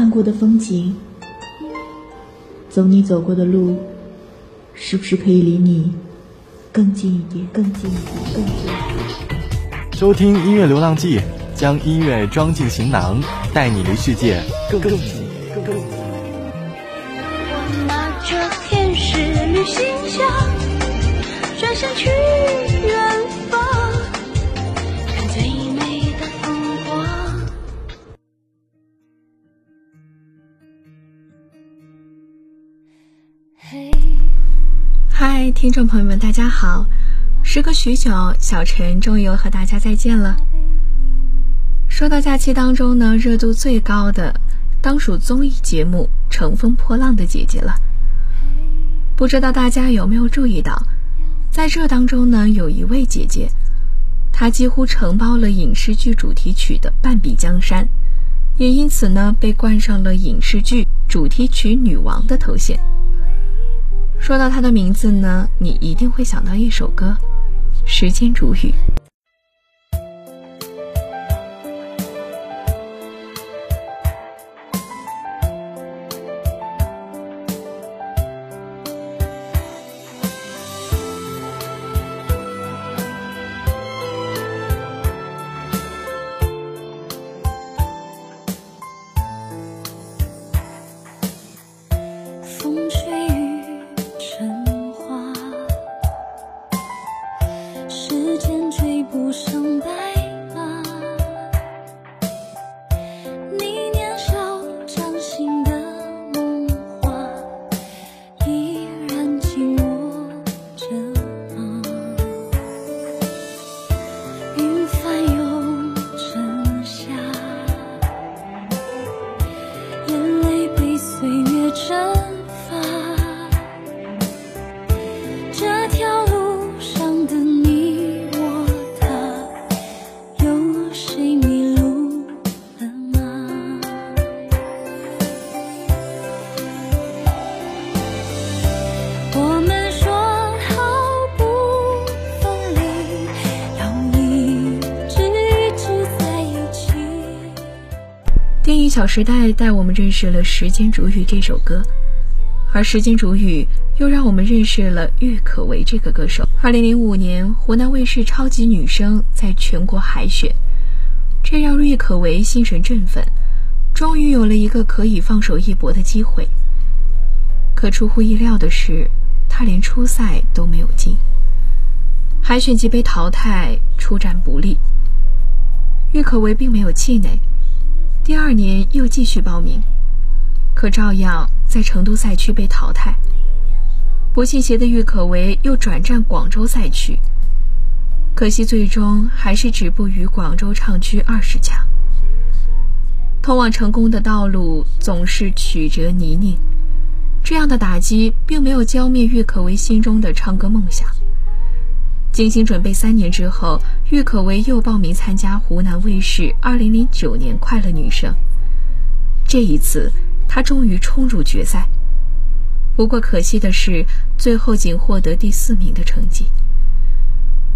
看过的风景，走你走过的路，是不是可以离你更近一点？更近一点？更近一点？收听音乐流浪记，将音乐装进行囊，带你离世界更近。更近。我拿着天使旅行箱，转身去听众朋友们，大家好！时隔许久，小陈终于又和大家再见了。说到假期当中呢，热度最高的当属综艺节目《乘风破浪的姐姐》了。不知道大家有没有注意到，在这当中呢，有一位姐姐，她几乎承包了影视剧主题曲的半壁江山，也因此呢，被冠上了影视剧主题曲女王的头衔。说到他的名字呢，你一定会想到一首歌《时间煮雨》。小时代》带我们认识了《时间煮雨》这首歌，而《时间煮雨》又让我们认识了郁可唯这个歌手。二零零五年，湖南卫视《超级女声》在全国海选，这让郁可唯心神振奋，终于有了一个可以放手一搏的机会。可出乎意料的是，她连初赛都没有进，海选即被淘汰，出战不利。郁可唯并没有气馁。第二年又继续报名，可照样在成都赛区被淘汰。不信邪的郁可唯又转战广州赛区，可惜最终还是止步于广州唱区二十强。通往成功的道路总是曲折泥泞，这样的打击并没有浇灭郁可唯心中的唱歌梦想。精心准备三年之后，郁可唯又报名参加湖南卫视2009年《快乐女声》。这一次，她终于冲入决赛。不过可惜的是，最后仅获得第四名的成绩。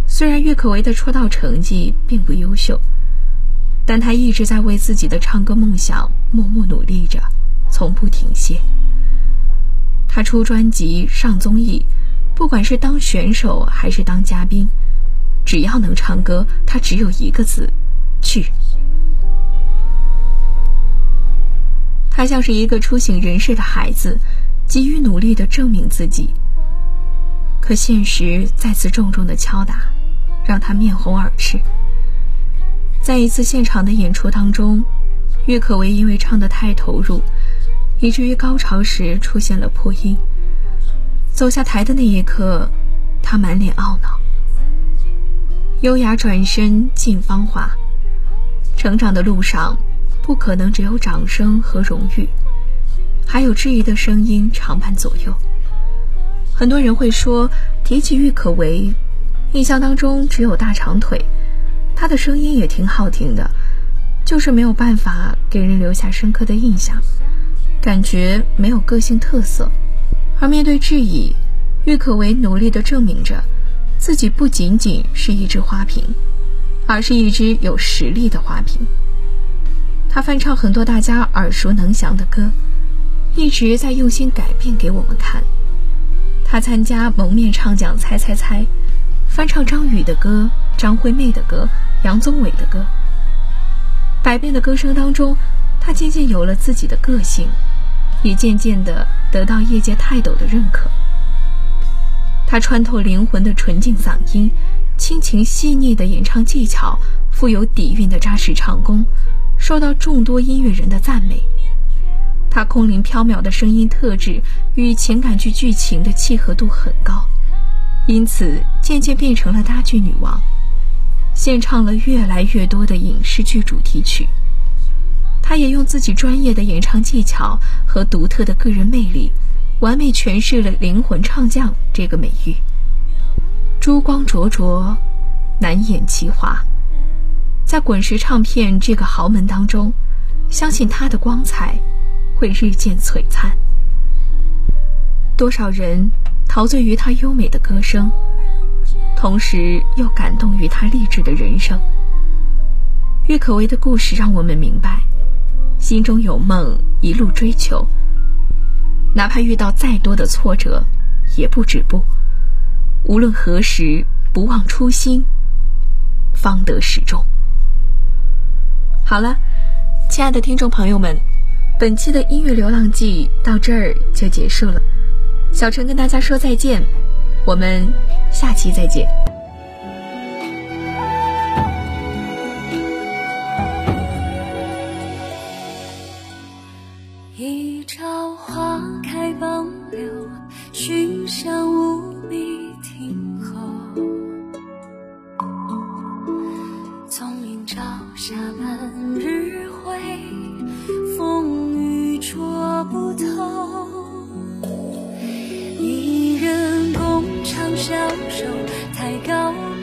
虽然郁可唯的出道成绩并不优秀，但她一直在为自己的唱歌梦想默默努力着，从不停歇。她出专辑、上综艺。不管是当选手还是当嘉宾，只要能唱歌，他只有一个字：去。他像是一个初醒人世的孩子，急于努力的证明自己。可现实再次重重的敲打，让他面红耳赤。在一次现场的演出当中，郁可唯因为唱得太投入，以至于高潮时出现了破音。走下台的那一刻，他满脸懊恼。优雅转身尽芳华。成长的路上，不可能只有掌声和荣誉，还有质疑的声音常伴左右。很多人会说，提起郁可唯，印象当中只有大长腿，她的声音也挺好听的，就是没有办法给人留下深刻的印象，感觉没有个性特色。而面对质疑，郁可唯努力地证明着，自己不仅仅是一只花瓶。而是一只有实力的花瓶。他翻唱很多大家耳熟能详的歌，一直在用心改变给我们看。他参加蒙面唱将猜猜猜，翻唱张宇的歌、张惠妹的歌、杨宗纬的歌。百变的歌声当中，他渐渐有了自己的个性，也渐渐的得到业界泰斗的认可。他穿透灵魂的纯净嗓音。亲情细腻的演唱技巧，富有底蕴的扎实唱功，受到众多音乐人的赞美。她空灵飘渺的声音特质与情感剧剧情的契合度很高，因此渐渐变成了搭剧女王，献唱了越来越多的影视剧主题曲。他也用自己专业的演唱技巧和独特的个人魅力，完美诠释了“灵魂唱将”这个美誉。珠光灼灼，难掩其华。在滚石唱片这个豪门当中，相信他的光彩会日渐璀璨。多少人陶醉于他优美的歌声，同时又感动于他励志的人生。郁可唯的故事让我们明白，心中有梦，一路追求，哪怕遇到再多的挫折，也不止步。无论何时，不忘初心，方得始终。好了，亲爱的听众朋友们，本期的音乐流浪记到这儿就结束了。小陈跟大家说再见，我们下期再见。笑容太高。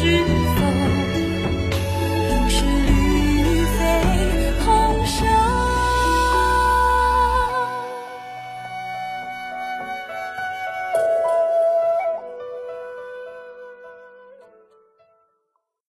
是。